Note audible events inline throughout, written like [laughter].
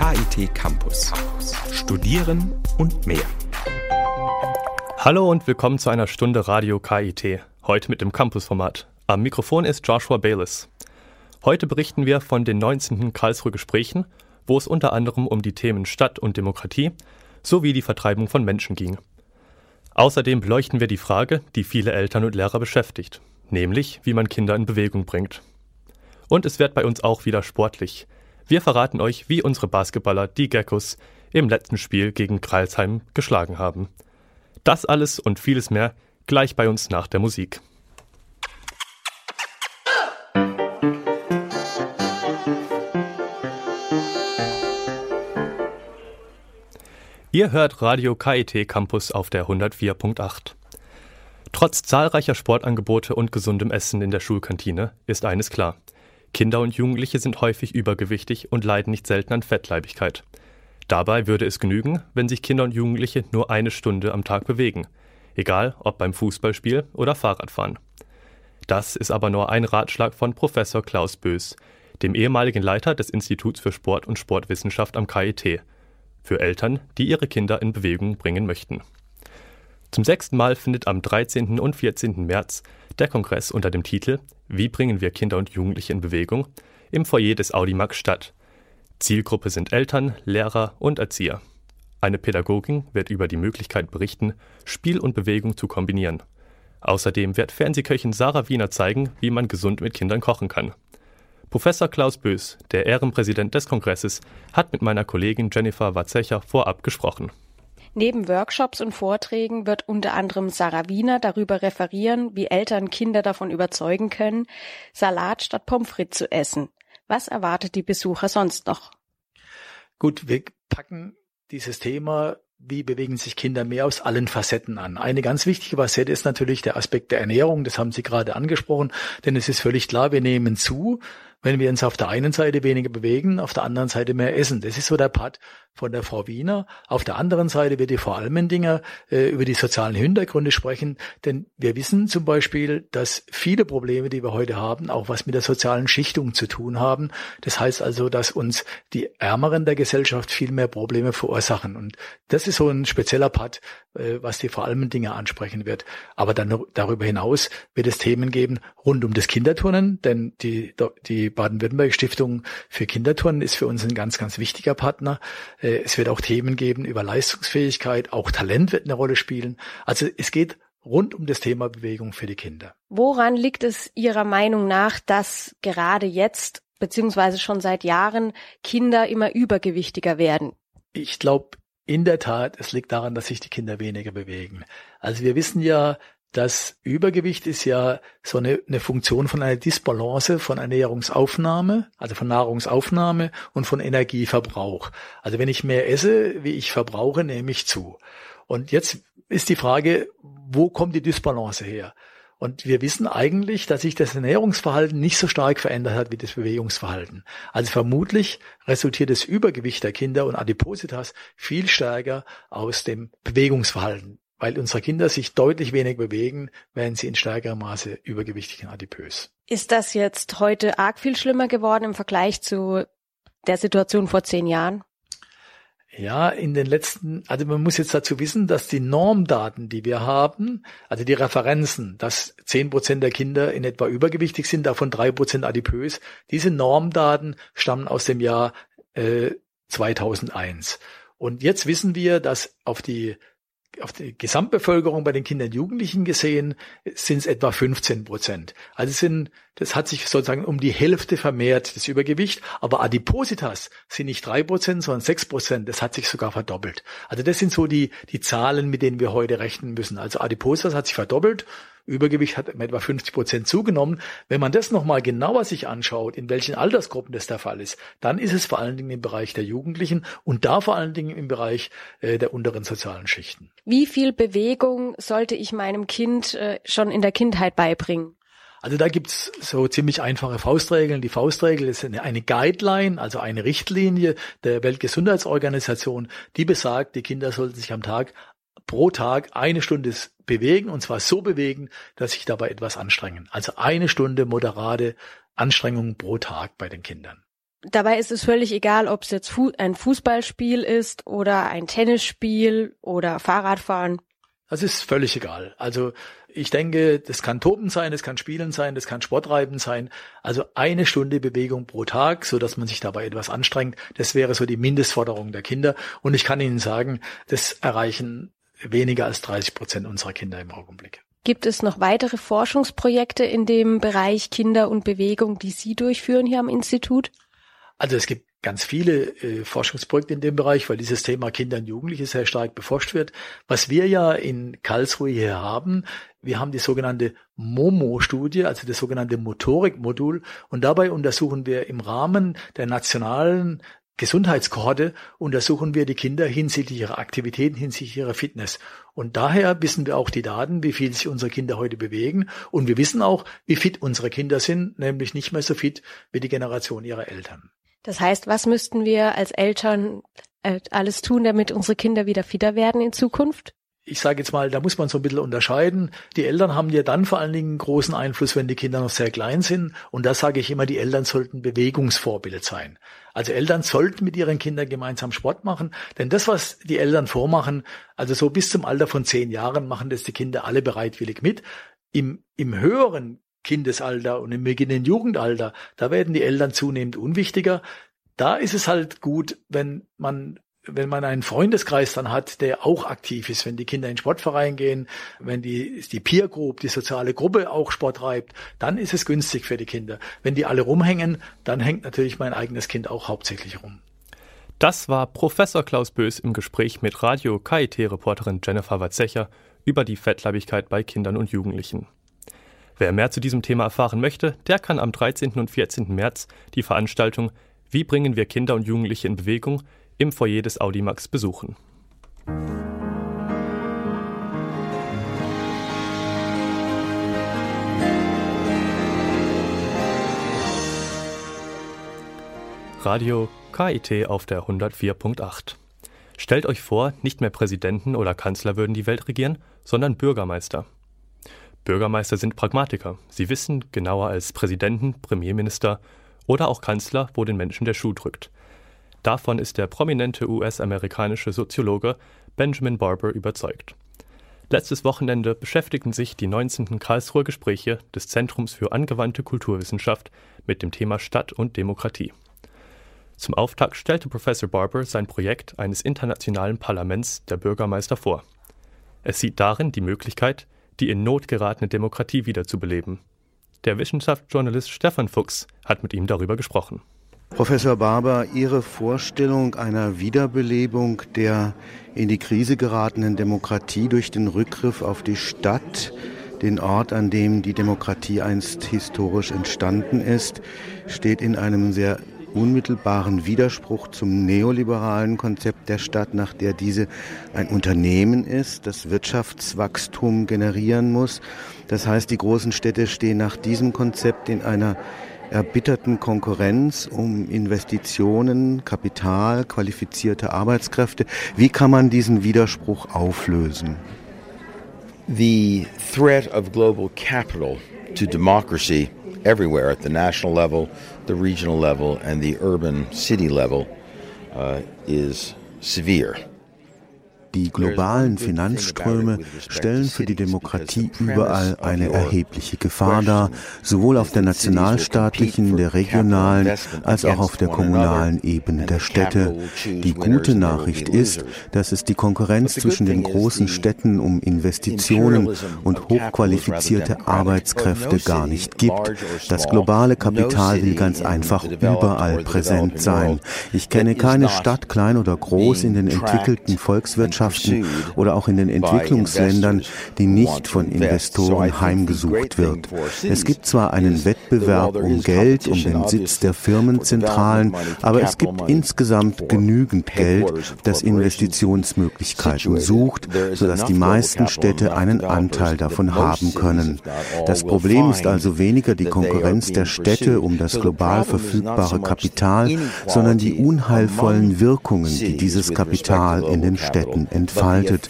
KIT Campus. Studieren und mehr. Hallo und willkommen zu einer Stunde Radio KIT. Heute mit dem Campus-Format. Am Mikrofon ist Joshua Bayless. Heute berichten wir von den 19. Karlsruhe Gesprächen, wo es unter anderem um die Themen Stadt und Demokratie sowie die Vertreibung von Menschen ging. Außerdem beleuchten wir die Frage, die viele Eltern und Lehrer beschäftigt, nämlich wie man Kinder in Bewegung bringt. Und es wird bei uns auch wieder sportlich. Wir verraten euch, wie unsere Basketballer, die Geckos, im letzten Spiel gegen Kreilsheim geschlagen haben. Das alles und vieles mehr gleich bei uns nach der Musik. Ihr hört Radio KIT Campus auf der 104.8. Trotz zahlreicher Sportangebote und gesundem Essen in der Schulkantine ist eines klar. Kinder und Jugendliche sind häufig übergewichtig und leiden nicht selten an Fettleibigkeit. Dabei würde es genügen, wenn sich Kinder und Jugendliche nur eine Stunde am Tag bewegen, egal ob beim Fußballspiel oder Fahrradfahren. Das ist aber nur ein Ratschlag von Professor Klaus Bös, dem ehemaligen Leiter des Instituts für Sport und Sportwissenschaft am KIT, für Eltern, die ihre Kinder in Bewegung bringen möchten. Zum sechsten Mal findet am 13. und 14. März der Kongress unter dem Titel Wie bringen wir Kinder und Jugendliche in Bewegung im Foyer des Audimax statt. Zielgruppe sind Eltern, Lehrer und Erzieher. Eine Pädagogin wird über die Möglichkeit berichten, Spiel und Bewegung zu kombinieren. Außerdem wird Fernsehköchin Sarah Wiener zeigen, wie man gesund mit Kindern kochen kann. Professor Klaus Bös, der Ehrenpräsident des Kongresses, hat mit meiner Kollegin Jennifer Watzecher vorab gesprochen. Neben Workshops und Vorträgen wird unter anderem Sarah Wiener darüber referieren, wie Eltern Kinder davon überzeugen können, Salat statt Pommes frites zu essen. Was erwartet die Besucher sonst noch? Gut, wir packen dieses Thema wie bewegen sich Kinder mehr aus allen Facetten an. Eine ganz wichtige Facette ist natürlich der Aspekt der Ernährung, das haben Sie gerade angesprochen, denn es ist völlig klar, wir nehmen zu, wenn wir uns auf der einen Seite weniger bewegen, auf der anderen Seite mehr essen. Das ist so der Part von der Frau Wiener. Auf der anderen Seite wird die vor allem Dinger äh, über die sozialen Hintergründe sprechen, denn wir wissen zum Beispiel, dass viele Probleme, die wir heute haben, auch was mit der sozialen Schichtung zu tun haben. Das heißt also, dass uns die Ärmeren der Gesellschaft viel mehr Probleme verursachen. Und das ist so ein spezieller Part, äh, was die vor allem Dinge ansprechen wird. Aber dann darüber hinaus wird es Themen geben rund um das Kinderturnen, denn die, die Baden-Württemberg Stiftung für Kinderturnen ist für uns ein ganz, ganz wichtiger Partner. Äh, es wird auch Themen geben über Leistungsfähigkeit, auch Talent wird eine Rolle spielen. Also es geht rund um das Thema Bewegung für die Kinder. Woran liegt es Ihrer Meinung nach, dass gerade jetzt beziehungsweise schon seit Jahren Kinder immer übergewichtiger werden? Ich glaube, in der Tat, es liegt daran, dass sich die Kinder weniger bewegen. Also wir wissen ja, das Übergewicht ist ja so eine, eine Funktion von einer Disbalance von Ernährungsaufnahme, also von Nahrungsaufnahme und von Energieverbrauch. Also wenn ich mehr esse, wie ich verbrauche, nehme ich zu. Und jetzt ist die Frage, wo kommt die Disbalance her? Und wir wissen eigentlich, dass sich das Ernährungsverhalten nicht so stark verändert hat wie das Bewegungsverhalten. Also vermutlich resultiert das Übergewicht der Kinder und Adipositas viel stärker aus dem Bewegungsverhalten weil unsere Kinder sich deutlich weniger bewegen, werden sie in stärkerem Maße übergewichtig und adipös. Ist das jetzt heute arg viel schlimmer geworden im Vergleich zu der Situation vor zehn Jahren? Ja, in den letzten, also man muss jetzt dazu wissen, dass die Normdaten, die wir haben, also die Referenzen, dass zehn Prozent der Kinder in etwa übergewichtig sind, davon drei Prozent adipös, diese Normdaten stammen aus dem Jahr äh, 2001. Und jetzt wissen wir, dass auf die auf die Gesamtbevölkerung bei den Kindern und Jugendlichen gesehen sind es etwa 15 Prozent. Also sind, das hat sich sozusagen um die Hälfte vermehrt, das Übergewicht. Aber Adipositas sind nicht drei Prozent, sondern sechs Prozent. Das hat sich sogar verdoppelt. Also das sind so die, die Zahlen, mit denen wir heute rechnen müssen. Also Adipositas hat sich verdoppelt Übergewicht hat um etwa 50 Prozent zugenommen. Wenn man das nochmal genauer sich anschaut, in welchen Altersgruppen das der Fall ist, dann ist es vor allen Dingen im Bereich der Jugendlichen und da vor allen Dingen im Bereich äh, der unteren sozialen Schichten. Wie viel Bewegung sollte ich meinem Kind äh, schon in der Kindheit beibringen? Also da gibt's so ziemlich einfache Faustregeln. Die Faustregel ist eine, eine, Guideline, also eine Richtlinie der Weltgesundheitsorganisation, die besagt, die Kinder sollten sich am Tag pro Tag eine Stunde bewegen und zwar so bewegen, dass sich dabei etwas anstrengen. Also eine Stunde moderate Anstrengung pro Tag bei den Kindern. Dabei ist es völlig egal, ob es jetzt ein Fußballspiel ist oder ein Tennisspiel oder Fahrradfahren. Das ist völlig egal. Also ich denke, das kann Toben sein, das kann Spielen sein, das kann Sportreiben sein. Also eine Stunde Bewegung pro Tag, so dass man sich dabei etwas anstrengt. Das wäre so die Mindestforderung der Kinder. Und ich kann Ihnen sagen, das erreichen weniger als 30 Prozent unserer Kinder im Augenblick. Gibt es noch weitere Forschungsprojekte in dem Bereich Kinder und Bewegung, die Sie durchführen hier am Institut? Also es gibt ganz viele äh, Forschungsprojekte in dem Bereich, weil dieses Thema Kinder und Jugendliche sehr stark beforscht wird. Was wir ja in Karlsruhe hier haben, wir haben die sogenannte MOMO-Studie, also das sogenannte Motorikmodul, und dabei untersuchen wir im Rahmen der nationalen Gesundheitskohorte untersuchen wir die Kinder hinsichtlich ihrer Aktivitäten, hinsichtlich ihrer Fitness. Und daher wissen wir auch die Daten, wie viel sich unsere Kinder heute bewegen. Und wir wissen auch, wie fit unsere Kinder sind, nämlich nicht mehr so fit wie die Generation ihrer Eltern. Das heißt, was müssten wir als Eltern äh, alles tun, damit unsere Kinder wieder fitter werden in Zukunft? Ich sage jetzt mal, da muss man so ein bisschen unterscheiden. Die Eltern haben ja dann vor allen Dingen großen Einfluss, wenn die Kinder noch sehr klein sind. Und da sage ich immer, die Eltern sollten Bewegungsvorbild sein. Also Eltern sollten mit ihren Kindern gemeinsam Sport machen. Denn das, was die Eltern vormachen, also so bis zum Alter von zehn Jahren machen das die Kinder alle bereitwillig mit. Im, im höheren Kindesalter und im beginnenden Jugendalter, da werden die Eltern zunehmend unwichtiger. Da ist es halt gut, wenn man wenn man einen Freundeskreis dann hat, der auch aktiv ist, wenn die Kinder in Sportverein gehen, wenn die, die Peer Group, die soziale Gruppe auch Sport treibt, dann ist es günstig für die Kinder. Wenn die alle rumhängen, dann hängt natürlich mein eigenes Kind auch hauptsächlich rum. Das war Professor Klaus Bös im Gespräch mit Radio KIT-Reporterin Jennifer Watzecher über die Fettleibigkeit bei Kindern und Jugendlichen. Wer mehr zu diesem Thema erfahren möchte, der kann am 13. und 14. März die Veranstaltung Wie bringen wir Kinder und Jugendliche in Bewegung im Foyer des Audimax besuchen. Radio KIT auf der 104.8. Stellt euch vor, nicht mehr Präsidenten oder Kanzler würden die Welt regieren, sondern Bürgermeister. Bürgermeister sind Pragmatiker. Sie wissen genauer als Präsidenten, Premierminister oder auch Kanzler, wo den Menschen der Schuh drückt. Davon ist der prominente US-amerikanische Soziologe Benjamin Barber überzeugt. Letztes Wochenende beschäftigten sich die 19. Karlsruher Gespräche des Zentrums für angewandte Kulturwissenschaft mit dem Thema Stadt und Demokratie. Zum Auftakt stellte Professor Barber sein Projekt eines internationalen Parlaments der Bürgermeister vor. Es sieht darin die Möglichkeit, die in Not geratene Demokratie wiederzubeleben. Der Wissenschaftsjournalist Stefan Fuchs hat mit ihm darüber gesprochen. Professor Barber, Ihre Vorstellung einer Wiederbelebung der in die Krise geratenen Demokratie durch den Rückgriff auf die Stadt, den Ort, an dem die Demokratie einst historisch entstanden ist, steht in einem sehr unmittelbaren Widerspruch zum neoliberalen Konzept der Stadt, nach der diese ein Unternehmen ist, das Wirtschaftswachstum generieren muss. Das heißt, die großen Städte stehen nach diesem Konzept in einer erbitterten Konkurrenz um Investitionen, Kapital, qualifizierte Arbeitskräfte. Wie kann man diesen Widerspruch auflösen? The threat of global capital to democracy everywhere at the national level, the regional level, and the urban city level uh, is severe. Die globalen Finanzströme stellen für die Demokratie überall eine erhebliche Gefahr dar, sowohl auf der nationalstaatlichen, der regionalen als auch auf der kommunalen Ebene der Städte. Die gute Nachricht ist, dass es die Konkurrenz zwischen den großen Städten um Investitionen und hochqualifizierte Arbeitskräfte gar nicht gibt. Das globale Kapital will ganz einfach überall präsent sein. Ich kenne keine Stadt, klein oder groß, in den entwickelten Volkswirtschaften, Gesellschaften oder auch in den Entwicklungsländern, die nicht von Investoren heimgesucht wird. Es gibt zwar einen Wettbewerb um Geld, um den Sitz der Firmenzentralen, aber es gibt insgesamt genügend Geld, das Investitionsmöglichkeiten sucht, sodass die meisten Städte einen Anteil davon haben können. Das Problem ist also weniger die Konkurrenz der Städte um das global verfügbare Kapital, sondern die unheilvollen Wirkungen, die dieses Kapital in den Städten entfaltet.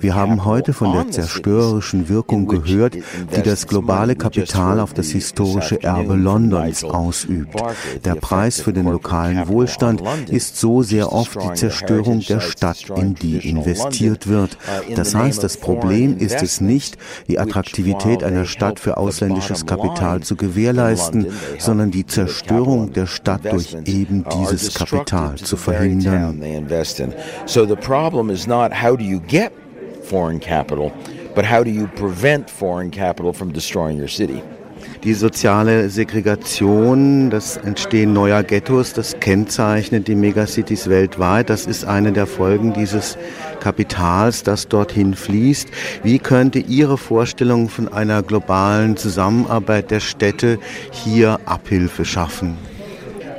Wir haben heute von der zerstörerischen Wirkung gehört, die das globale Kapital auf das historische Erbe Londons ausübt. Der Preis für den lokalen Wohlstand ist so sehr oft die Zerstörung der Stadt, in die investiert wird. Das heißt, das Problem ist es nicht, die Attraktivität einer Stadt für ausländisches Kapital zu gewährleisten, sondern die Zerstörung der Stadt durch eben dieses Kapital zu verhindern. So the problem is not how do you get foreign capital, but how do you prevent foreign capital from destroying your city? Die soziale Segregation, das Entstehen neuer Ghettos, das kennzeichnet die Megacities weltweit. Das ist eine der Folgen dieses Kapitals, das dorthin fließt. Wie könnte Ihre Vorstellung von einer globalen Zusammenarbeit der Städte hier Abhilfe schaffen?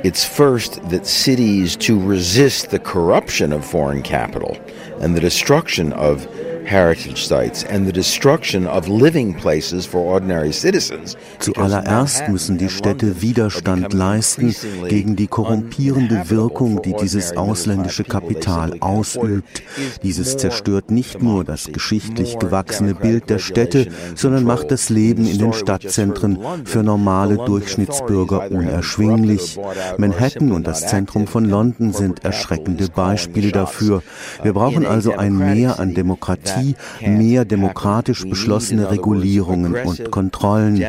It's first that cities to resist the corruption of foreign capital and the destruction of heritage sites and the destruction of living places for ordinary citizens. Zuallererst müssen die Städte Widerstand leisten gegen die korrumpierende Wirkung, die dieses ausländische Kapital ausübt. Dieses zerstört nicht nur das geschichtlich gewachsene Bild der Städte, sondern macht das Leben in den Stadtzentren für normale Durchschnittsbürger unerschwinglich. Manhattan und das Zentrum von London sind erschreckende Beispiele dafür. Wir brauchen also ein Mehr an Demokratie Demokratie mehr demokratisch beschlossene Regulierungen und Kontrollen.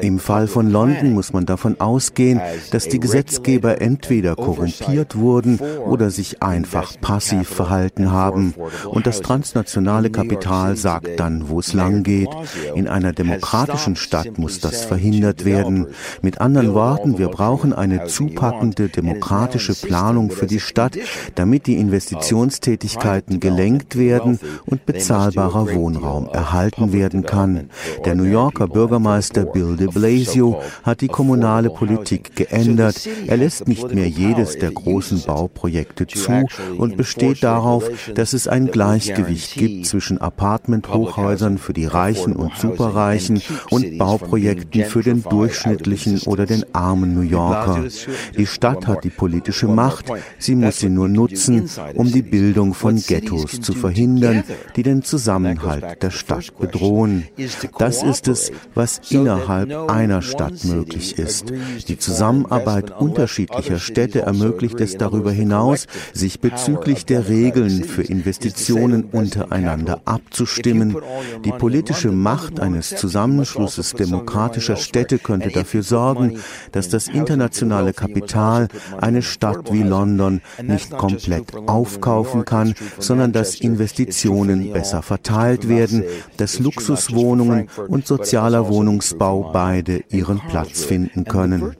Im Fall von London muss man davon ausgehen, dass die Gesetzgeber entweder korrumpiert wurden oder sich einfach passiv verhalten haben. Und das transnationale Kapital sagt dann, wo es lang geht. In einer demokratischen Stadt muss das verhindert werden. Mit anderen Worten, wir brauchen eine zupackende demokratische Planung für die Stadt, damit die Investitionstätigkeiten gelenkt werden und bezahlt bezahlbarer Wohnraum erhalten werden kann. Der New Yorker Bürgermeister Bill de Blasio hat die kommunale Politik geändert. Er lässt nicht mehr jedes der großen Bauprojekte zu und besteht darauf, dass es ein Gleichgewicht gibt zwischen Apartment-Hochhäusern für die Reichen und Superreichen und Bauprojekten für den durchschnittlichen oder den armen New Yorker. Die Stadt hat die politische Macht, sie muss sie nur nutzen, um die Bildung von Ghettos zu verhindern, die den Zusammenhalt der Stadt bedrohen. Das ist es, was innerhalb einer Stadt möglich ist. Die Zusammenarbeit unterschiedlicher Städte ermöglicht es darüber hinaus, sich bezüglich der Regeln für Investitionen untereinander abzustimmen. Die politische Macht eines Zusammenschlusses demokratischer Städte könnte dafür sorgen, dass das internationale Kapital eine Stadt wie London nicht komplett aufkaufen kann, sondern dass Investitionen besser verteilt werden, dass Luxuswohnungen und sozialer Wohnungsbau beide ihren Platz finden können.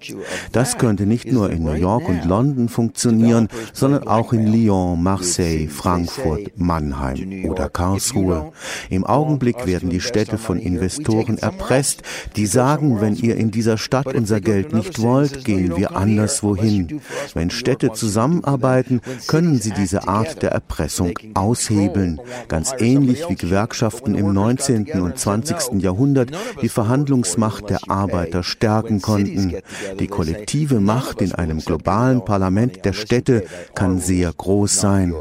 Das könnte nicht nur in New York und London funktionieren, sondern auch in Lyon, Marseille, Frankfurt, Mannheim oder Karlsruhe. Im Augenblick werden die Städte von Investoren erpresst, die sagen, wenn ihr in dieser Stadt unser Geld nicht wollt, gehen wir anderswohin. Wenn Städte zusammenarbeiten, können sie diese Art der Erpressung aushebeln. Ganz ähnlich wie Gewerkschaften im 19. und 20. Jahrhundert die Verhandlungsmacht der Arbeiter stärken konnten. Die kollektive Macht in einem globalen Parlament der Städte kann sehr groß sein.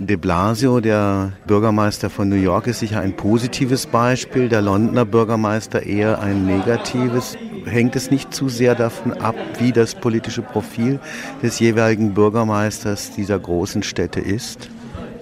De Blasio, der Bürgermeister von New York, ist sicher ein positives Beispiel, der Londoner Bürgermeister eher ein negatives. Hängt es nicht zu sehr davon ab, wie das politische Profil des jeweiligen Bürgermeisters dieser großen Städte ist?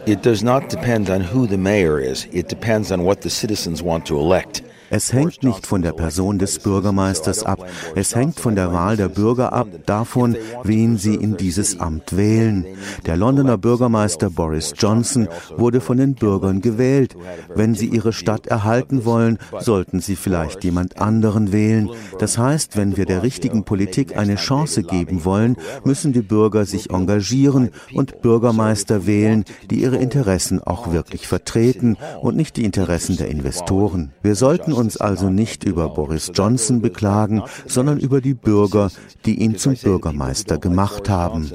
It does not depend on who the mayor is. It depends on what the citizens want to elect. Es hängt nicht von der Person des Bürgermeisters ab. Es hängt von der Wahl der Bürger ab, davon, wen sie in dieses Amt wählen. Der Londoner Bürgermeister Boris Johnson wurde von den Bürgern gewählt. Wenn sie ihre Stadt erhalten wollen, sollten sie vielleicht jemand anderen wählen. Das heißt, wenn wir der richtigen Politik eine Chance geben wollen, müssen die Bürger sich engagieren und Bürgermeister wählen, die ihre Interessen auch wirklich vertreten und nicht die Interessen der Investoren. Wir sollten uns also nicht über Boris Johnson beklagen, sondern über die Bürger, die ihn zum Bürgermeister gemacht haben.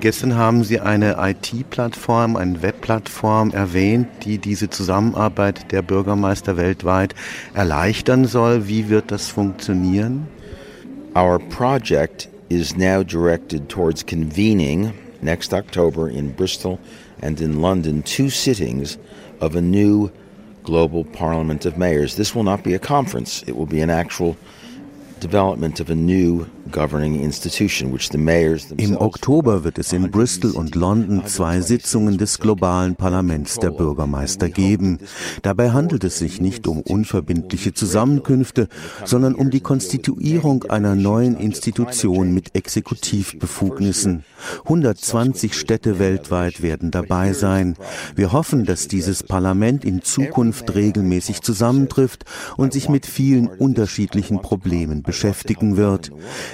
Gestern haben Sie eine IT-Plattform, eine Webplattform erwähnt, die diese Zusammenarbeit der Bürgermeister weltweit erleichtern soll. Wie wird das funktionieren? Our project is now directed towards convening next October in Bristol and in London two sittings of a new global parliament of mayors. This will not be a conference, it will be an actual development of a new Im Oktober wird es in Bristol und London zwei Sitzungen des globalen Parlaments der Bürgermeister geben. Dabei handelt es sich nicht um unverbindliche Zusammenkünfte, sondern um die Konstituierung einer neuen Institution mit Exekutivbefugnissen. 120 Städte weltweit werden dabei sein. Wir hoffen, dass dieses Parlament in Zukunft regelmäßig zusammentrifft und sich mit vielen unterschiedlichen Problemen beschäftigen wird.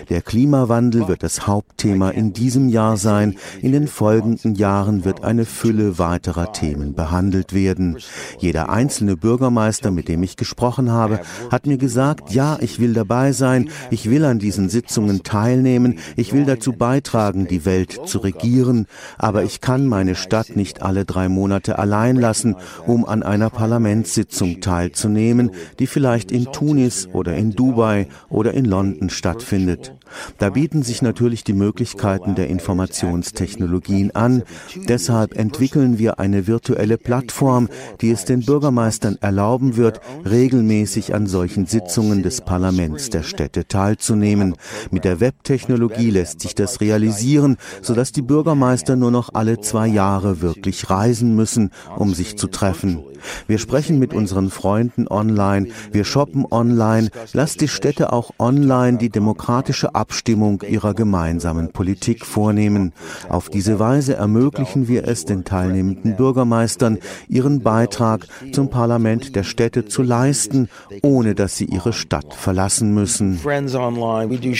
Der Klimawandel wird das Hauptthema in diesem Jahr sein. In den folgenden Jahren wird eine Fülle weiterer Themen behandelt werden. Jeder einzelne Bürgermeister, mit dem ich gesprochen habe, hat mir gesagt, ja, ich will dabei sein, ich will an diesen Sitzungen teilnehmen, ich will dazu beitragen, die Welt zu regieren, aber ich kann meine Stadt nicht alle drei Monate allein lassen, um an einer Parlamentssitzung teilzunehmen, die vielleicht in Tunis oder in Dubai oder in London stattfindet. Da bieten sich natürlich die Möglichkeiten der Informationstechnologien an. Deshalb entwickeln wir eine virtuelle Plattform, die es den Bürgermeistern erlauben wird, regelmäßig an solchen Sitzungen des Parlaments der Städte teilzunehmen. Mit der Webtechnologie lässt sich das realisieren, sodass die Bürgermeister nur noch alle zwei Jahre wirklich reisen müssen, um sich zu treffen. Wir sprechen mit unseren Freunden online, wir shoppen online, lasst die Städte auch online die demokratische Abstimmung ihrer gemeinsamen Politik vornehmen. Auf diese Weise ermöglichen wir es den teilnehmenden Bürgermeistern, ihren Beitrag zum Parlament der Städte zu leisten, ohne dass sie ihre Stadt verlassen müssen. Friends online, we do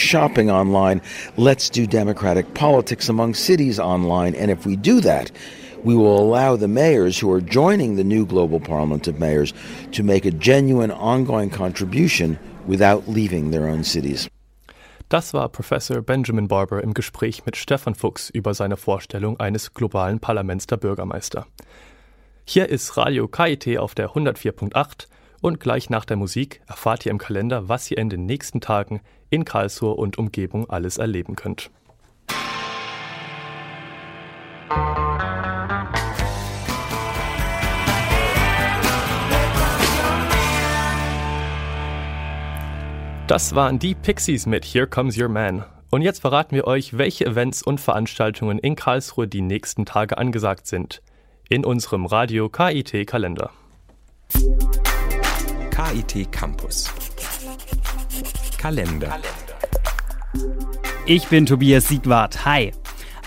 online. Let's do democratic politics among cities online. And if we do that, we will allow the mayors who are joining the new global parliament of mayors to make a genuine ongoing contribution without leaving their own cities. Das war Professor Benjamin Barber im Gespräch mit Stefan Fuchs über seine Vorstellung eines globalen Parlaments der Bürgermeister. Hier ist Radio KIT auf der 104.8 und gleich nach der Musik erfahrt ihr im Kalender, was ihr in den nächsten Tagen in Karlsruhe und Umgebung alles erleben könnt. Das waren die Pixies mit Here Comes Your Man. Und jetzt verraten wir euch, welche Events und Veranstaltungen in Karlsruhe die nächsten Tage angesagt sind. In unserem Radio KIT Kalender. KIT Campus. Kalender. Ich bin Tobias Siegwart. Hi.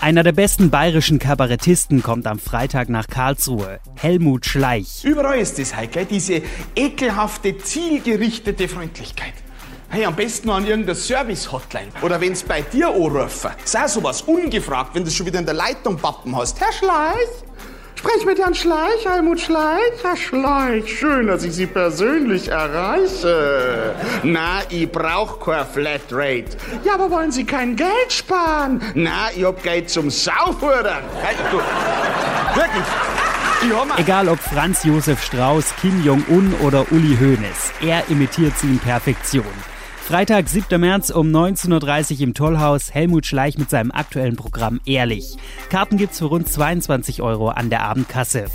Einer der besten bayerischen Kabarettisten kommt am Freitag nach Karlsruhe. Helmut Schleich. Überall ist es, Heike, diese ekelhafte, zielgerichtete Freundlichkeit. Hey, am besten an irgendeiner Service-Hotline. Oder wenn's bei dir anrufen. Sei sowas ungefragt, wenn du schon wieder in der Leitung Pappen hast. Herr Schleich? Sprech mit Herrn Schleich, Helmut Schleich. Herr Schleich, schön, dass ich Sie persönlich erreiche. Na, ich brauch kein Flatrate. Ja, aber wollen Sie kein Geld sparen? Na, ich hab Geld zum Saufhören. Wirklich. Egal ob Franz Josef Strauß, Kim Jong-un oder Uli Hoeneß, er imitiert sie in Perfektion. Freitag, 7. März um 19.30 Uhr im Tollhaus. Helmut Schleich mit seinem aktuellen Programm Ehrlich. Karten gibt's für rund 22 Euro an der Abendkasse.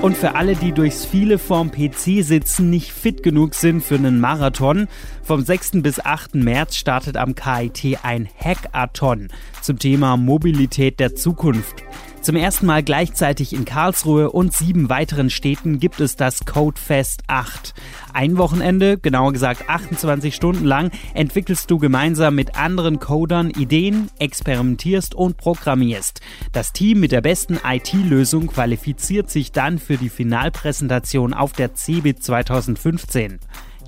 Und für alle, die durchs viele vorm PC sitzen, nicht fit genug sind für einen Marathon, vom 6. bis 8. März startet am KIT ein Hackathon zum Thema Mobilität der Zukunft. Zum ersten Mal gleichzeitig in Karlsruhe und sieben weiteren Städten gibt es das Codefest 8. Ein Wochenende, genauer gesagt 28 Stunden lang, entwickelst du gemeinsam mit anderen Codern Ideen, experimentierst und programmierst. Das Team mit der besten IT-Lösung qualifiziert sich dann für die Finalpräsentation auf der CeBIT 2015.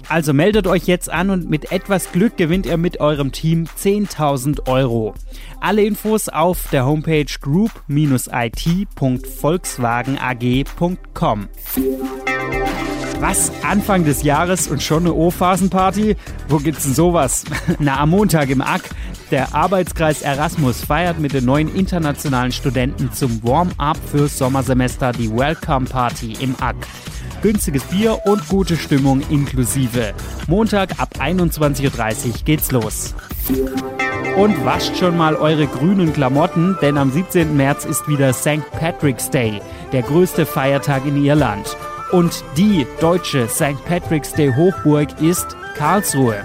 Also meldet euch jetzt an und mit etwas Glück gewinnt ihr mit eurem Team 10.000 Euro. Alle Infos auf der Homepage group-it.volkswagenag.com. Was? Anfang des Jahres und schon eine O-Phasenparty? Wo gibt's denn sowas? [laughs] Na, am Montag im ACK Der Arbeitskreis Erasmus feiert mit den neuen internationalen Studenten zum Warm-up fürs Sommersemester die Welcome Party im ACK. Günstiges Bier und gute Stimmung inklusive. Montag ab 21.30 Uhr geht's los. Und wascht schon mal eure grünen Klamotten, denn am 17. März ist wieder St. Patrick's Day, der größte Feiertag in Irland. Und die deutsche St. Patrick's Day Hochburg ist Karlsruhe.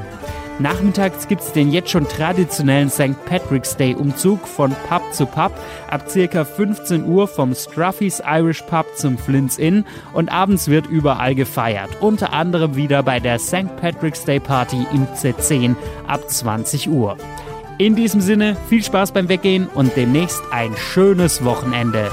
Nachmittags gibt es den jetzt schon traditionellen St. Patrick's Day Umzug von Pub zu Pub ab ca. 15 Uhr vom Scruffy's Irish Pub zum Flint's Inn und abends wird überall gefeiert. Unter anderem wieder bei der St. Patrick's Day Party im Z10 ab 20 Uhr. In diesem Sinne viel Spaß beim Weggehen und demnächst ein schönes Wochenende.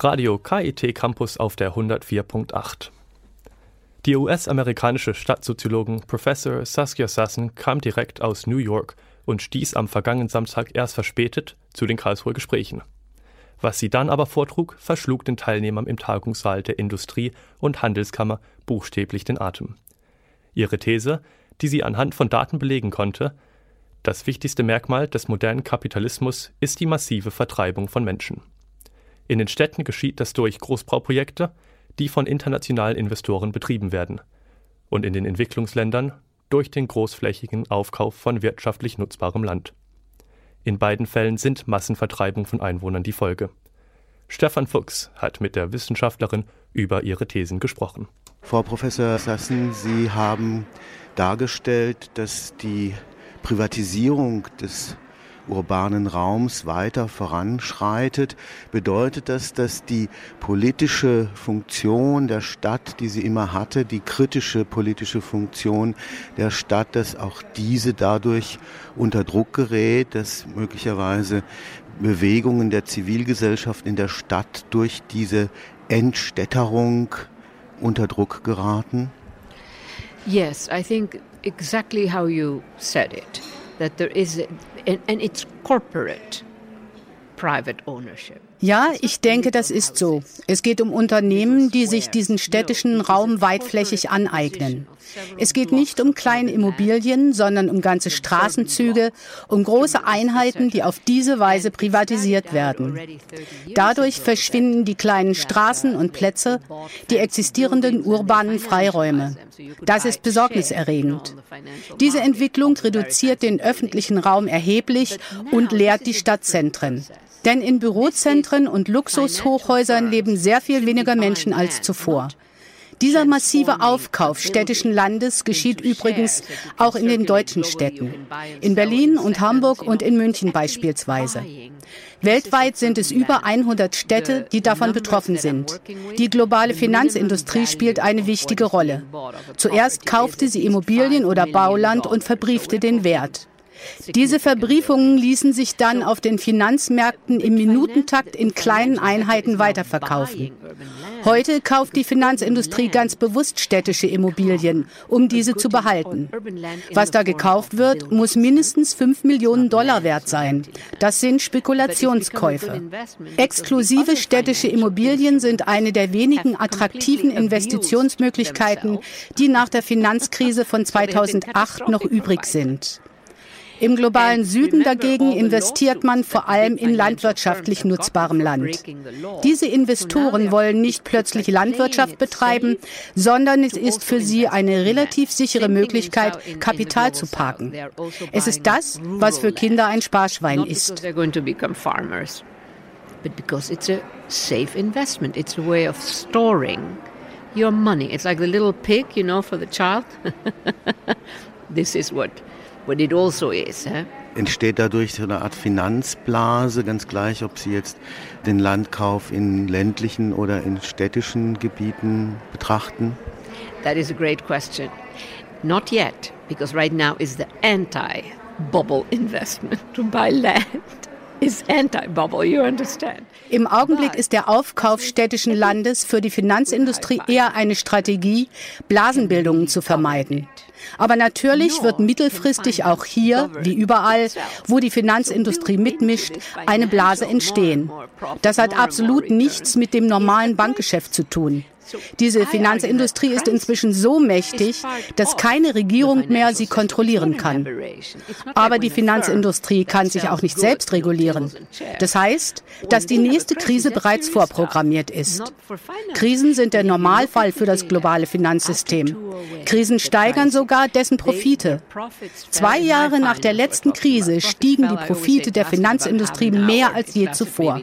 Radio KIT Campus auf der 104.8. Die US-amerikanische Stadtsoziologin Professor Saskia Sassen kam direkt aus New York und stieß am vergangenen Samstag erst verspätet zu den Karlsruher Gesprächen. Was sie dann aber vortrug, verschlug den Teilnehmern im Tagungssaal der Industrie- und Handelskammer buchstäblich den Atem. Ihre These, die sie anhand von Daten belegen konnte, das wichtigste Merkmal des modernen Kapitalismus ist die massive Vertreibung von Menschen. In den Städten geschieht das durch Großbauprojekte, die von internationalen Investoren betrieben werden, und in den Entwicklungsländern durch den großflächigen Aufkauf von wirtschaftlich nutzbarem Land. In beiden Fällen sind Massenvertreibung von Einwohnern die Folge. Stefan Fuchs hat mit der Wissenschaftlerin über ihre Thesen gesprochen. Frau Professor Sassen, Sie haben dargestellt, dass die Privatisierung des urbanen Raums weiter voranschreitet, bedeutet das, dass die politische Funktion der Stadt, die sie immer hatte, die kritische politische Funktion der Stadt, dass auch diese dadurch unter Druck gerät, dass möglicherweise Bewegungen der Zivilgesellschaft in der Stadt durch diese Entstädterung unter Druck geraten? Yes, I think exactly how you said it. That there is and, and it's corporate private ownership. Ja, ich denke, das ist so. Es geht um Unternehmen, die sich diesen städtischen Raum weitflächig aneignen. Es geht nicht um kleine Immobilien, sondern um ganze Straßenzüge, um große Einheiten, die auf diese Weise privatisiert werden. Dadurch verschwinden die kleinen Straßen und Plätze, die existierenden urbanen Freiräume. Das ist besorgniserregend. Diese Entwicklung reduziert den öffentlichen Raum erheblich und leert die Stadtzentren. Denn in Bürozentren und Luxushochhäusern leben sehr viel weniger Menschen als zuvor. Dieser massive Aufkauf städtischen Landes geschieht übrigens auch in den deutschen Städten, in Berlin und Hamburg und in München beispielsweise. Weltweit sind es über 100 Städte, die davon betroffen sind. Die globale Finanzindustrie spielt eine wichtige Rolle. Zuerst kaufte sie Immobilien oder Bauland und verbriefte den Wert. Diese Verbriefungen ließen sich dann auf den Finanzmärkten im Minutentakt in kleinen Einheiten weiterverkaufen. Heute kauft die Finanzindustrie ganz bewusst städtische Immobilien, um diese zu behalten. Was da gekauft wird, muss mindestens 5 Millionen Dollar wert sein. Das sind Spekulationskäufe. Exklusive städtische Immobilien sind eine der wenigen attraktiven Investitionsmöglichkeiten, die nach der Finanzkrise von 2008 noch übrig sind. Im globalen Süden dagegen investiert man vor allem in landwirtschaftlich nutzbarem Land. Diese Investoren wollen nicht plötzlich Landwirtschaft betreiben, sondern es ist für sie eine relativ sichere Möglichkeit, Kapital zu parken. Es ist das, was für Kinder ein Sparschwein ist. But because it's a safe investment, it's a way of storing your money. It's like the little pig, you know, for the child. [laughs] this is what what it also is. Eh? Entsteht dadurch so eine Art Finanzblase, ganz gleich, ob Sie jetzt den Landkauf in ländlichen oder in städtischen Gebieten betrachten? That is a great question. Not yet, because right now is the anti-bubble investment to buy land. Is anti-bubble, you understand? Im Augenblick ist der Aufkauf städtischen Landes für die Finanzindustrie eher eine Strategie, Blasenbildungen zu vermeiden. Aber natürlich wird mittelfristig auch hier, wie überall, wo die Finanzindustrie mitmischt, eine Blase entstehen. Das hat absolut nichts mit dem normalen Bankgeschäft zu tun. Diese Finanzindustrie ist inzwischen so mächtig, dass keine Regierung mehr sie kontrollieren kann. Aber die Finanzindustrie kann sich auch nicht selbst regulieren. Das heißt, dass die nächste Krise bereits vorprogrammiert ist. Krisen sind der Normalfall für das globale Finanzsystem. Krisen steigern sogar dessen Profite. Zwei Jahre nach der letzten Krise stiegen die Profite der Finanzindustrie mehr als je zuvor.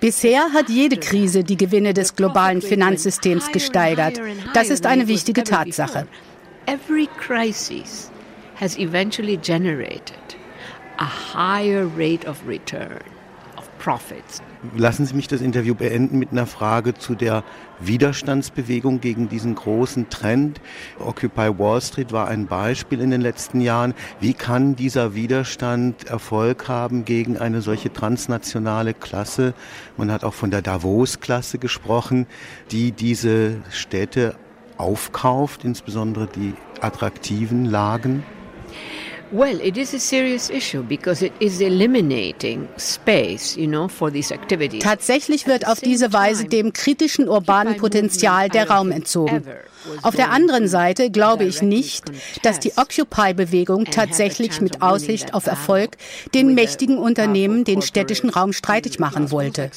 Bisher hat jede Krise die Gewinne des globalen Finanzsystems Systems gesteigert. Das ist eine wichtige Tatsache. Every crisis has eventually generated a higher rate of return of profits. Lassen Sie mich das Interview beenden mit einer Frage zu der Widerstandsbewegung gegen diesen großen Trend. Occupy Wall Street war ein Beispiel in den letzten Jahren. Wie kann dieser Widerstand Erfolg haben gegen eine solche transnationale Klasse? Man hat auch von der Davos-Klasse gesprochen, die diese Städte aufkauft, insbesondere die attraktiven Lagen. Well, it is a serious issue because it is eliminating space, you know, for these activities. Tatsächlich wird auf diese Weise dem kritischen urbanen Potenzial der Raum entzogen. Auf der anderen Seite glaube ich nicht, dass die Occupy-Bewegung tatsächlich mit Aussicht auf Erfolg den mächtigen Unternehmen den städtischen Raum streitig machen wollte.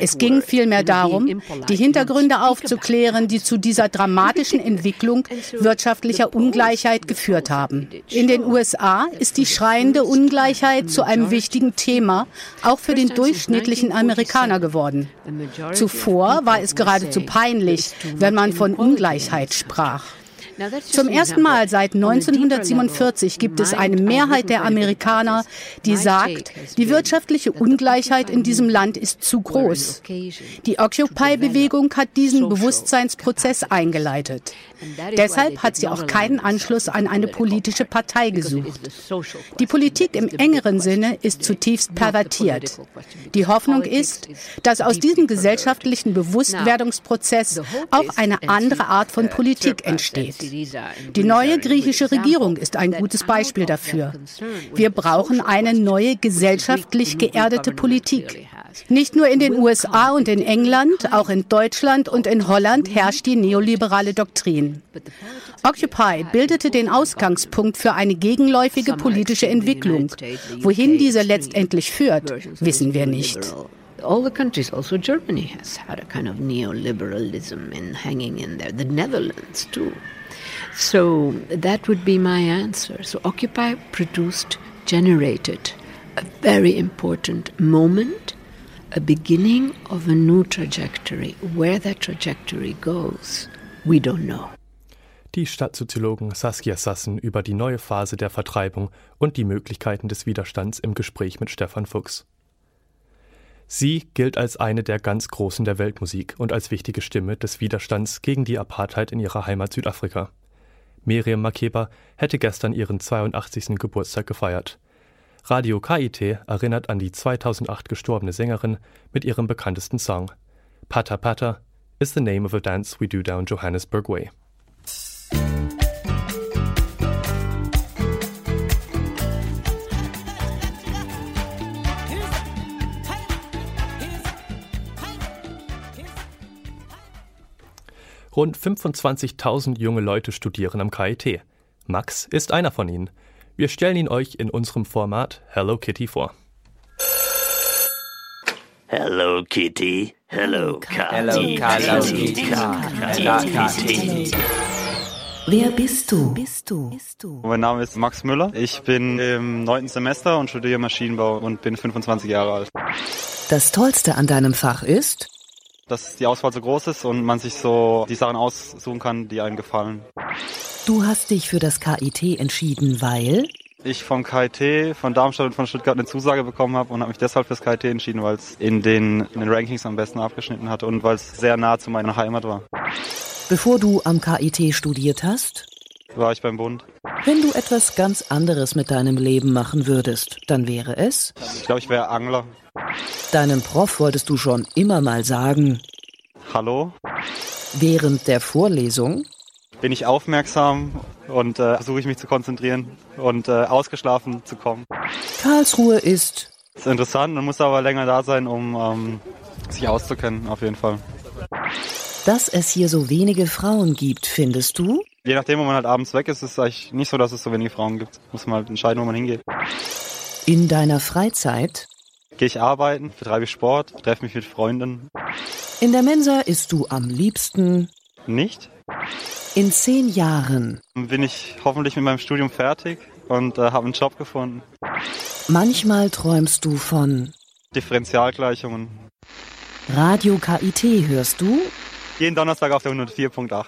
Es ging vielmehr darum, die Hintergründe aufzuklären, die zu dieser dramatischen Entwicklung [laughs] wirtschaftlicher Ungleichheit geführt haben. In den USA ist die schreiende Ungleichheit zu einem wichtigen Thema, auch für den durchschnittlichen Amerikaner geworden. Zuvor war es geradezu peinlich, wenn man von Ungleichheit sprach. Zum ersten Mal seit 1947 gibt es eine Mehrheit der Amerikaner, die sagt, die wirtschaftliche Ungleichheit in diesem Land ist zu groß. Die Occupy-Bewegung hat diesen Bewusstseinsprozess eingeleitet. Deshalb hat sie auch keinen Anschluss an eine politische Partei gesucht. Die Politik im engeren Sinne ist zutiefst pervertiert. Die Hoffnung ist, dass aus diesem gesellschaftlichen Bewusstwerdungsprozess auch eine andere Art von Politik entsteht. Die neue griechische Regierung ist ein gutes Beispiel dafür. Wir brauchen eine neue gesellschaftlich geerdete Politik. Nicht nur in den USA und in England, auch in Deutschland und in Holland herrscht die neoliberale Doktrin. Occupy bildete den Ausgangspunkt für eine gegenläufige politische Entwicklung. Wohin diese letztendlich führt, wissen wir nicht. all the countries, also Germany has had a kind of neoliberalism in hanging in there. The Netherlands too. So that would be my answer. So Occupy produced, generated a very important moment a beginning of a new trajectory. Where that trajectory goes, we don't know. Die Stadtsoziologin Saskia Sassen über die neue Phase der Vertreibung und die Möglichkeiten des Widerstands im Gespräch mit Stefan Fuchs. Sie gilt als eine der ganz Großen der Weltmusik und als wichtige Stimme des Widerstands gegen die Apartheid in ihrer Heimat Südafrika. Miriam Makeba hätte gestern ihren 82. Geburtstag gefeiert. Radio KIT erinnert an die 2008 gestorbene Sängerin mit ihrem bekanntesten Song. Pata Pata is the name of a dance we do down Johannesburg Way. Rund 25.000 junge Leute studieren am KIT. Max ist einer von ihnen. Wir stellen ihn euch in unserem Format Hello Kitty vor. Hello Kitty, Hello Kitty, Hello Kitty. Wer bist du? Bist du? Mein Name ist Max Müller. Ich bin im neunten Semester und studiere Maschinenbau und bin 25 Jahre alt. Das Tollste an deinem Fach ist? Dass die Auswahl so groß ist und man sich so die Sachen aussuchen kann, die einem gefallen. Du hast dich für das KIT entschieden, weil? Ich vom KIT, von Darmstadt und von Stuttgart eine Zusage bekommen habe und habe mich deshalb fürs KIT entschieden, weil es in den, in den Rankings am besten abgeschnitten hat und weil es sehr nah zu meiner Heimat war. Bevor du am KIT studiert hast? War ich beim Bund. Wenn du etwas ganz anderes mit deinem Leben machen würdest, dann wäre es? Ich glaube, ich wäre Angler. Deinem Prof wolltest du schon immer mal sagen. Hallo? Während der Vorlesung? bin ich aufmerksam und äh, versuche ich mich zu konzentrieren und äh, ausgeschlafen zu kommen. Karlsruhe ist. Das ist interessant, man muss aber länger da sein, um ähm, sich auszukennen, auf jeden Fall. Dass es hier so wenige Frauen gibt, findest du? Je nachdem, wo man halt abends weg ist, ist es eigentlich nicht so, dass es so wenige Frauen gibt. Muss man halt entscheiden, wo man hingeht. In deiner Freizeit? Gehe ich arbeiten, betreibe ich Sport, treffe mich mit Freunden. In der Mensa isst du am liebsten? Nicht. In zehn Jahren? Bin ich hoffentlich mit meinem Studium fertig und äh, habe einen Job gefunden. Manchmal träumst du von Differentialgleichungen. Radio KIT hörst du? Jeden Donnerstag auf der 104.8.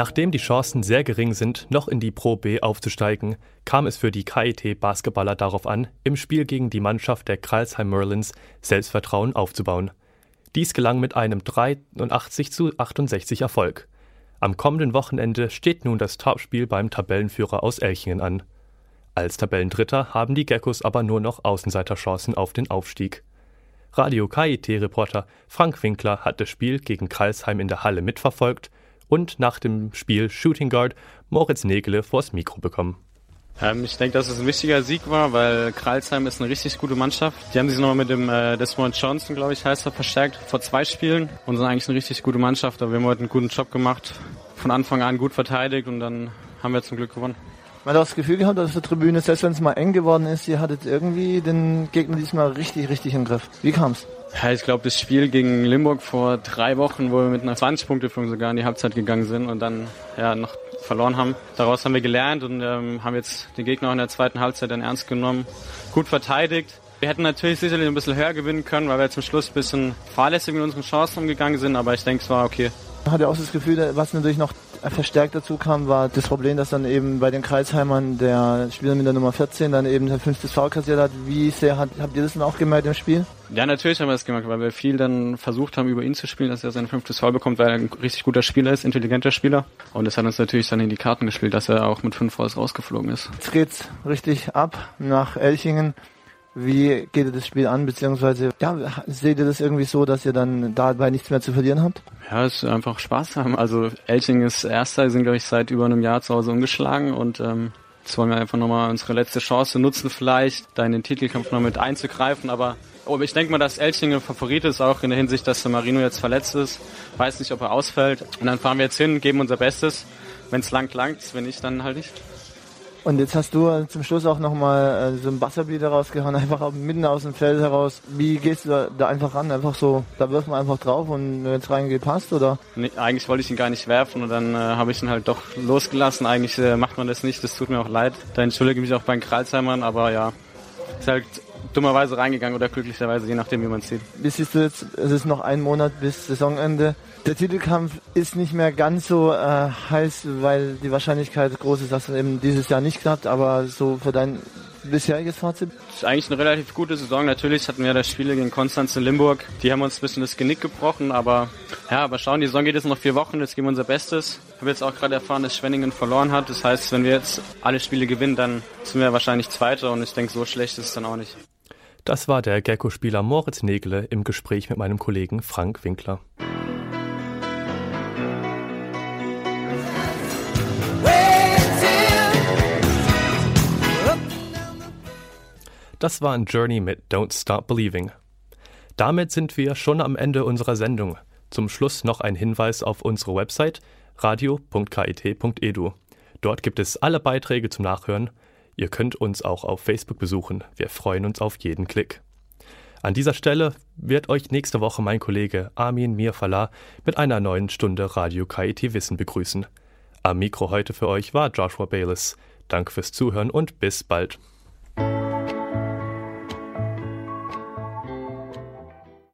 Nachdem die Chancen sehr gering sind, noch in die Pro B aufzusteigen, kam es für die KIT-Basketballer darauf an, im Spiel gegen die Mannschaft der Kreilsheim Merlins Selbstvertrauen aufzubauen. Dies gelang mit einem 83 zu 68 Erfolg. Am kommenden Wochenende steht nun das Topspiel beim Tabellenführer aus Elchingen an. Als Tabellendritter haben die Geckos aber nur noch Außenseiterchancen auf den Aufstieg. Radio KIT-Reporter Frank Winkler hat das Spiel gegen Kreilsheim in der Halle mitverfolgt und nach dem Spiel Shooting Guard Moritz Nägele vors Mikro bekommen. Ähm, ich denke, dass es ein wichtiger Sieg war, weil Kralsheim ist eine richtig gute Mannschaft. Die haben sich nochmal mit dem äh, Desmond Johnson, glaube ich, heißt er, verstärkt vor zwei Spielen und sind eigentlich eine richtig gute Mannschaft. Aber wir haben heute einen guten Job gemacht, von Anfang an gut verteidigt und dann haben wir zum Glück gewonnen. Man hat das Gefühl gehabt, dass der Tribüne, selbst wenn es mal eng geworden ist, ihr hattet irgendwie den Gegner diesmal richtig, richtig im Griff. Wie kam's? Ja, ich glaube, das Spiel gegen Limburg vor drei Wochen, wo wir mit einer 20-Punkte-Führung sogar in die Halbzeit gegangen sind und dann ja noch verloren haben. Daraus haben wir gelernt und ähm, haben jetzt den Gegner auch in der zweiten Halbzeit dann ernst genommen, gut verteidigt. Wir hätten natürlich sicherlich ein bisschen höher gewinnen können, weil wir zum Schluss ein bisschen fahrlässig mit unseren Chancen umgegangen sind, aber ich denke, es war okay. Man hat ja auch das Gefühl, was natürlich noch verstärkt dazu kam, war das Problem, dass dann eben bei den Kreisheimern der Spieler mit der Nummer 14 dann eben ein fünftes Foul kassiert hat. Wie sehr hat, habt ihr das dann auch gemerkt im Spiel? Ja, natürlich haben wir das gemerkt, weil wir viel dann versucht haben, über ihn zu spielen, dass er sein fünftes Foul bekommt, weil er ein richtig guter Spieler ist, intelligenter Spieler. Und das hat uns natürlich dann in die Karten gespielt, dass er auch mit fünf Fouls rausgeflogen ist. Jetzt geht's richtig ab nach Elchingen. Wie geht ihr das Spiel an, beziehungsweise ja, seht ihr das irgendwie so, dass ihr dann dabei nichts mehr zu verlieren habt? Ja, es ist einfach Spaß haben. Also Elching ist Erster, sind glaube ich seit über einem Jahr zu Hause ungeschlagen und ähm, jetzt wollen wir einfach nochmal unsere letzte Chance nutzen vielleicht, da in den Titelkampf noch mit einzugreifen, aber aber ich denke mal, dass Elching ein Favorit ist, auch in der Hinsicht, dass der Marino jetzt verletzt ist. Weiß nicht, ob er ausfällt. Und dann fahren wir jetzt hin, geben unser Bestes. Wenn es langt, langt Wenn nicht, dann halt nicht. Und jetzt hast du zum Schluss auch nochmal äh, so ein Buzzerbeater rausgehauen, [laughs] einfach mitten aus dem Feld heraus. Wie gehst du da, da, einfach ran? Einfach so, da wirft man einfach drauf und wenn es reingeht, passt, oder? Nee, eigentlich wollte ich ihn gar nicht werfen und dann äh, habe ich ihn halt doch losgelassen. Eigentlich äh, macht man das nicht, das tut mir auch leid. Da entschuldige ich mich auch bei den Kralsheimern, aber ja, ist halt dummerweise reingegangen oder glücklicherweise, je nachdem, wie man es sieht. Wie siehst du jetzt, es ist noch ein Monat bis Saisonende. Der Titelkampf ist nicht mehr ganz so äh, heiß, weil die Wahrscheinlichkeit groß ist, dass es eben dieses Jahr nicht klappt, aber so für dein bisheriges Fazit? Das ist eigentlich eine relativ gute Saison. Natürlich hatten wir das Spiel gegen Konstanz in Limburg. Die haben uns ein bisschen das Genick gebrochen, aber ja, aber schauen, die Saison geht jetzt noch vier Wochen, jetzt geben wir unser Bestes. Ich habe jetzt auch gerade erfahren, dass Schwenningen verloren hat. Das heißt, wenn wir jetzt alle Spiele gewinnen, dann sind wir wahrscheinlich Zweiter und ich denke, so schlecht ist es dann auch nicht. Das war der Gecko-Spieler Moritz Nägele im Gespräch mit meinem Kollegen Frank Winkler. Das war ein Journey mit Don't Stop Believing. Damit sind wir schon am Ende unserer Sendung. Zum Schluss noch ein Hinweis auf unsere Website radio.kit.edu. Dort gibt es alle Beiträge zum Nachhören. Ihr könnt uns auch auf Facebook besuchen. Wir freuen uns auf jeden Klick. An dieser Stelle wird euch nächste Woche mein Kollege Armin Mirfala mit einer neuen Stunde Radio KIT Wissen begrüßen. Am Mikro heute für euch war Joshua Bayless. Danke fürs Zuhören und bis bald.